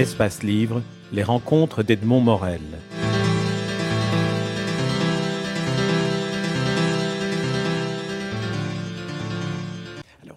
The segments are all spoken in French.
Espace Livre, les rencontres d'Edmond Morel.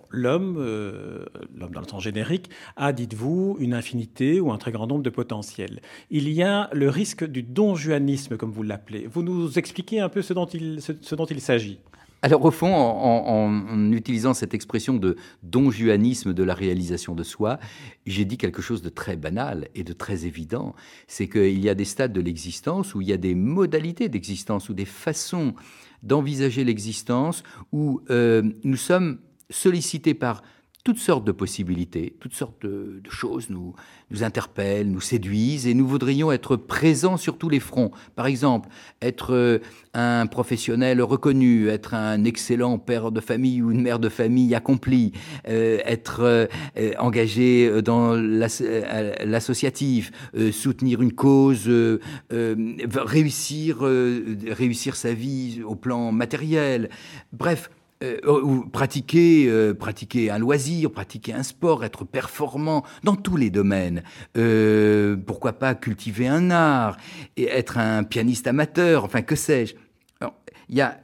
l'homme, euh, l'homme dans le sens générique, a, dites-vous, une infinité ou un très grand nombre de potentiels. Il y a le risque du donjuanisme, comme vous l'appelez. Vous nous expliquez un peu ce dont il, ce dont il s'agit alors au fond, en, utilisant cette expression de donjuanisme de la réalisation de soi, j'ai dit quelque chose de très banal et de très évident. C'est qu'il y a des stades de l'existence où il y a des modalités d'existence ou des façons d'envisager l'existence où euh, nous sommes sollicités par toutes sortes de possibilités, toutes sortes de, choses nous, nous interpellent, nous séduisent, et nous voudrions être présents sur tous les fronts. Par exemple, être euh, un professionnel reconnu, être un excellent père de famille ou une mère de famille accomplie, euh, être euh, engagé dans l'associatif, soutenir une cause, réussir, réussir sa vie au plan matériel. Bref, ou pratiquer, euh, pratiquer un loisir, pratiquer un sport, être performant dans tous les domaines. Euh, pourquoi pas cultiver un art et être un pianiste amateur, enfin que sais-je. Il y a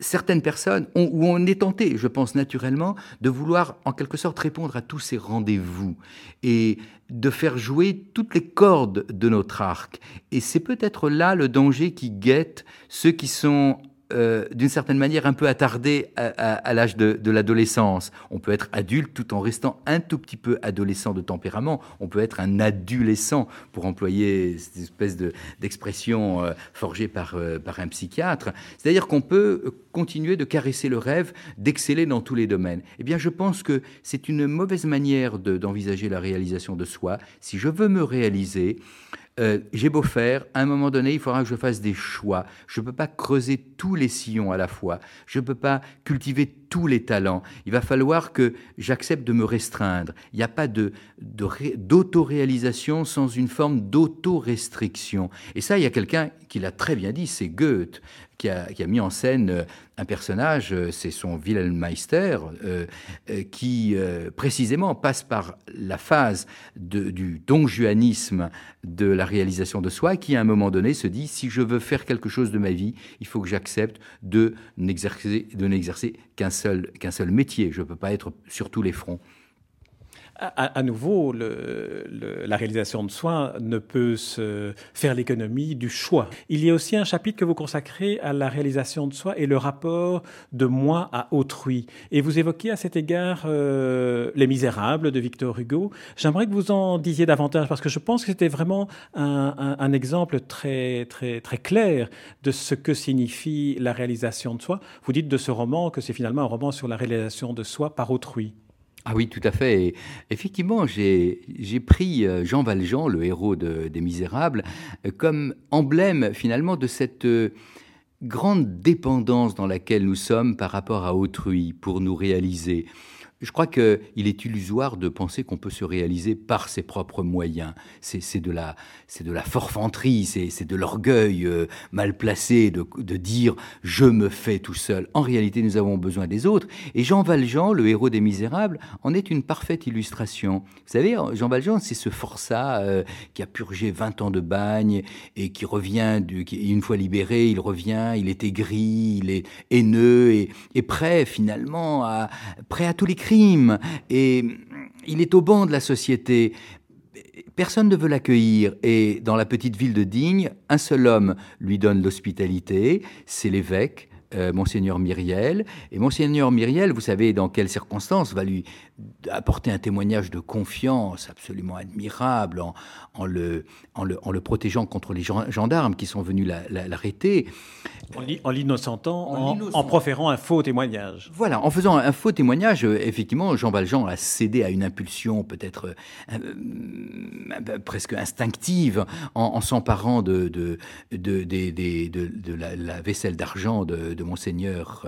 certaines personnes où on est tenté, je pense naturellement, de vouloir en quelque sorte répondre à tous ces rendez-vous et de faire jouer toutes les cordes de notre arc. Et c'est peut-être là le danger qui guette ceux qui sont euh, d'une certaine manière un peu attardé à, l'âge de, l'adolescence. On peut être adulte tout en restant un tout petit peu adolescent de tempérament. On peut être un adolescent, pour employer cette espèce d'expression euh, forgée par, euh, par un psychiatre. C'est-à-dire qu'on peut continuer de caresser le rêve, d'exceller dans tous les domaines. Eh bien, je pense que c'est une mauvaise manière d'envisager la réalisation de soi. Si je veux me réaliser, euh, j'ai beau faire, à un moment donné, il faudra que je fasse des choix. Je ne peux pas creuser tous les sillons à la fois. Je ne peux pas cultiver tous les talents. Il va falloir que j'accepte de me restreindre. Il n'y a pas de, d'autoréalisation sans une forme d'autorestriction. Et ça, il y a quelqu'un qui l'a très bien dit, c'est Goethe qui a, mis en scène euh, un personnage, euh, c'est son Wilhelm Meister, euh, qui précisément passe par la phase du donjuanisme de la réalisation de soi, qui à un moment donné se dit si je veux faire quelque chose de ma vie, il faut que j'accepte de n'exercer qu'un seul, qu'un seul métier. Je ne peux pas être sur tous les fronts à, nouveau, la réalisation de soi ne peut se faire l'économie du choix. Il y a aussi un chapitre que vous consacrez à la réalisation de soi et le rapport de moi à autrui. Et vous évoquez à cet égard euh, Les Misérables de Victor Hugo. J'aimerais que vous en disiez davantage parce que je pense que c'était vraiment un, un, exemple très, très, très clair de ce que signifie la réalisation de soi. Vous dites de ce roman que c'est finalement un roman sur la réalisation de soi par autrui. Ah oui, tout à fait. effectivement, j'ai pris euh, Jean Valjean, le héros des Misérables, euh, comme emblème finalement de cette euh, grande dépendance dans laquelle nous sommes par rapport à autrui pour nous réaliser. Je crois qu'il est illusoire de penser qu'on peut se réaliser par ses propres moyens. C'est de la, forfanterie, c'est de l'orgueil euh, mal placé de, dire je me fais tout seul. En réalité, nous avons besoin des autres. Et Jean Valjean, le héros des Misérables, en est une parfaite illustration. Vous savez, Jean Valjean, c'est ce forçat euh, qui a purgé 20 ans de bagne et qui revient, une fois libéré, il revient, il est aigri, il est haineux et, et prêt finalement à, prêt à tous les crimes et il est au banc de la société. Personne ne veut l'accueillir et dans la petite ville de Digne, un seul homme lui donne l'hospitalité, c'est l'évêque. Euh, Monseigneur Myriel. Et Monseigneur Myriel, vous savez dans quelles circonstances, va lui apporter un témoignage de confiance absolument admirable en, le, en, le, en le, protégeant contre les gendarmes qui sont venus l'arrêter. En l'innocentant, en, proférant un faux témoignage. Voilà, en faisant un faux témoignage, euh, effectivement, Jean Valjean a cédé à une impulsion peut-être euh, presque instinctive en, s'emparant de, de, de, de, la, vaisselle d'argent de, Monseigneur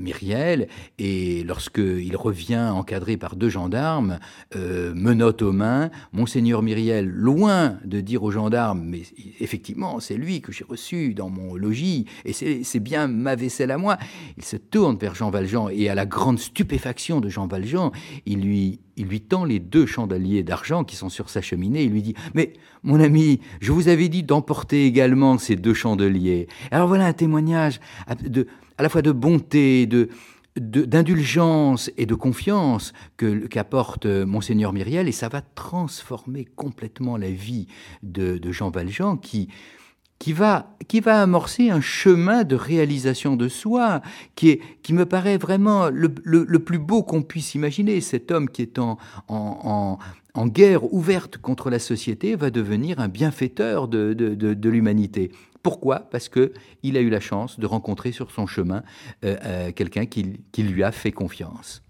Myriel. Et lorsqu'il revient encadré par deux gendarmes, euh, menottes aux mains. Monseigneur Myriel, loin de dire aux gendarmes, mais effectivement, c'est lui que j'ai reçu dans mon logis, et c'est bien ma vaisselle à moi. Il se tourne vers Jean Valjean, et à la grande stupéfaction de Jean Valjean, il lui il lui tend les deux chandeliers d'argent qui sont sur sa cheminée. Il lui dit Mais mon ami, je vous avais dit d'emporter également ces deux chandeliers. Alors voilà un témoignage à la fois de bonté, d'indulgence et de confiance que qu'apporte monseigneur Myriel et ça va transformer complètement la vie de Jean Valjean qui qui va, qui va amorcer un chemin de réalisation de soi qui, est, qui me paraît vraiment le, le, plus beau qu'on puisse imaginer. Cet homme qui est en, en, en, guerre ouverte contre la société va devenir un bienfaiteur de, de, de, l'humanité. Pourquoi? Parce qu'il a eu la chance de rencontrer sur son chemin euh, euh, quelqu'un qui, qui lui a fait confiance.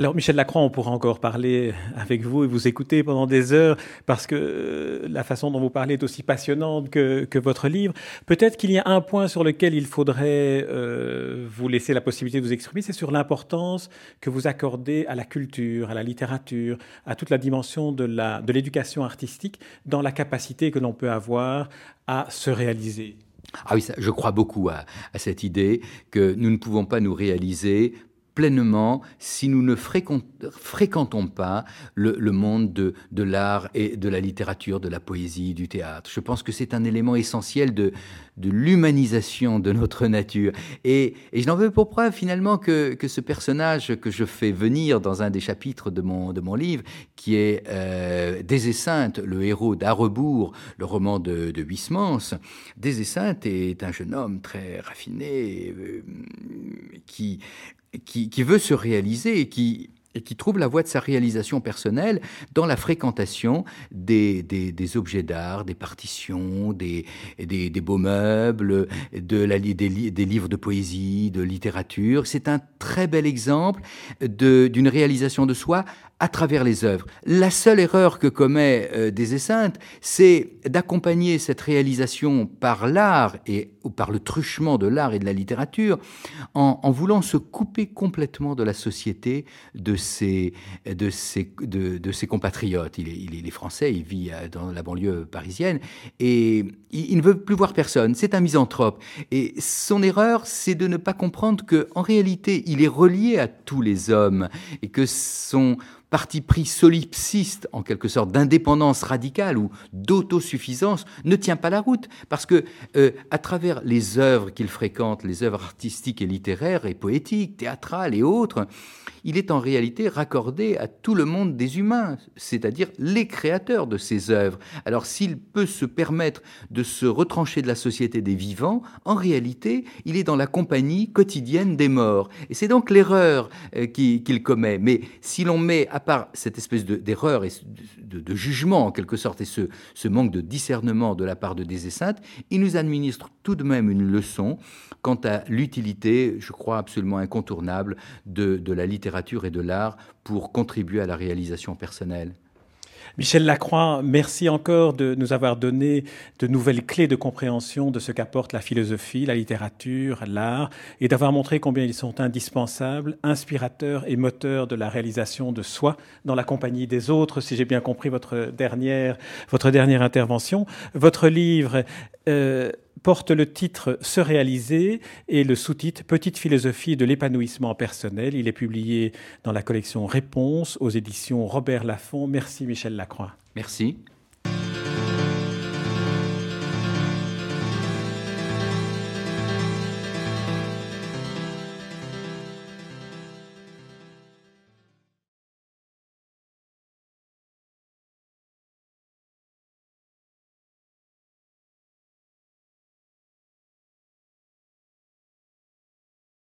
Alors Michel Lacroix, on pourra encore parler avec vous et vous écouter pendant des heures parce que euh, la façon dont vous parlez est aussi passionnante que, votre livre. Peut-être qu'il y a un point sur lequel il faudrait euh, vous laisser la possibilité de vous exprimer, c'est sur l'importance que vous accordez à la culture, à la littérature, à toute la dimension de l'éducation artistique dans la capacité que l'on peut avoir à se réaliser. Ah oui, je crois beaucoup à, cette idée que nous ne pouvons pas nous réaliser pleinement si nous ne fréquentons pas le, monde de, de l'art et de la littérature, de la poésie, du théâtre. Je pense que c'est un élément essentiel de, de l'humanisation de notre nature. Et, et je n'en veux pour preuve finalement que, que, ce personnage que je fais venir dans un des chapitres de mon, de mon livre, qui est euh, le héros d'Arrebourg, le roman de, de Huysmans. Sainte est un jeune homme très raffiné euh, qui qui, veut se réaliser et qui, et qui trouve la voie de sa réalisation personnelle dans la fréquentation des, objets d'art, des partitions, des, beaux meubles, des, livres de poésie, de littérature. C'est un très bel exemple d'une réalisation de soi à travers les œuvres. La seule erreur que commet euh, des Esseintes, c'est d'accompagner cette réalisation par l'art et ou par le truchement de l'art et de la littérature en, voulant se couper complètement de la société de ses, de ses, compatriotes. Il est, il est, français, il vit euh, dans la banlieue parisienne et il, il ne veut plus voir personne. C'est un misanthrope. Et son erreur, c'est de ne pas comprendre que en réalité, il est relié à tous les hommes et que son parti pris solipsiste, en quelque sorte, d'indépendance radicale ou d'autosuffisance, ne tient pas la route. Parce que, euh, à travers les œuvres qu'il fréquente, les œuvres artistiques et littéraires et poétiques, théâtrales et autres, il est en réalité raccordé à tout le monde des humains, c'est-à-dire les créateurs de ces œuvres. Alors s'il peut se permettre de se retrancher de la société des vivants, en réalité, il est dans la compagnie quotidienne des morts. Et c'est donc l'erreur euh, qu'il commet. Mais si l'on met à part cette espèce d'erreur et de, jugement en quelque sorte et ce, ce, manque de discernement de la part de Des Saintes, il nous administre tout de même une leçon quant à l'utilité, je crois absolument incontournable, de, de la littérature et de l'art pour contribuer à la réalisation personnelle. Michel Lacroix, merci encore de nous avoir donné de nouvelles clés de compréhension de ce qu'apporte la philosophie, la littérature, l'art, et d'avoir montré combien ils sont indispensables, inspirateurs et moteurs de la réalisation de soi dans la compagnie des autres, si j'ai bien compris votre dernière, votre dernière intervention. Votre livre euh, porte le titre Se réaliser et le sous-titre Petite philosophie de l'épanouissement personnel. Il est publié dans la collection Réponse aux éditions Robert Laffont. Merci Michel Lacroix. Merci.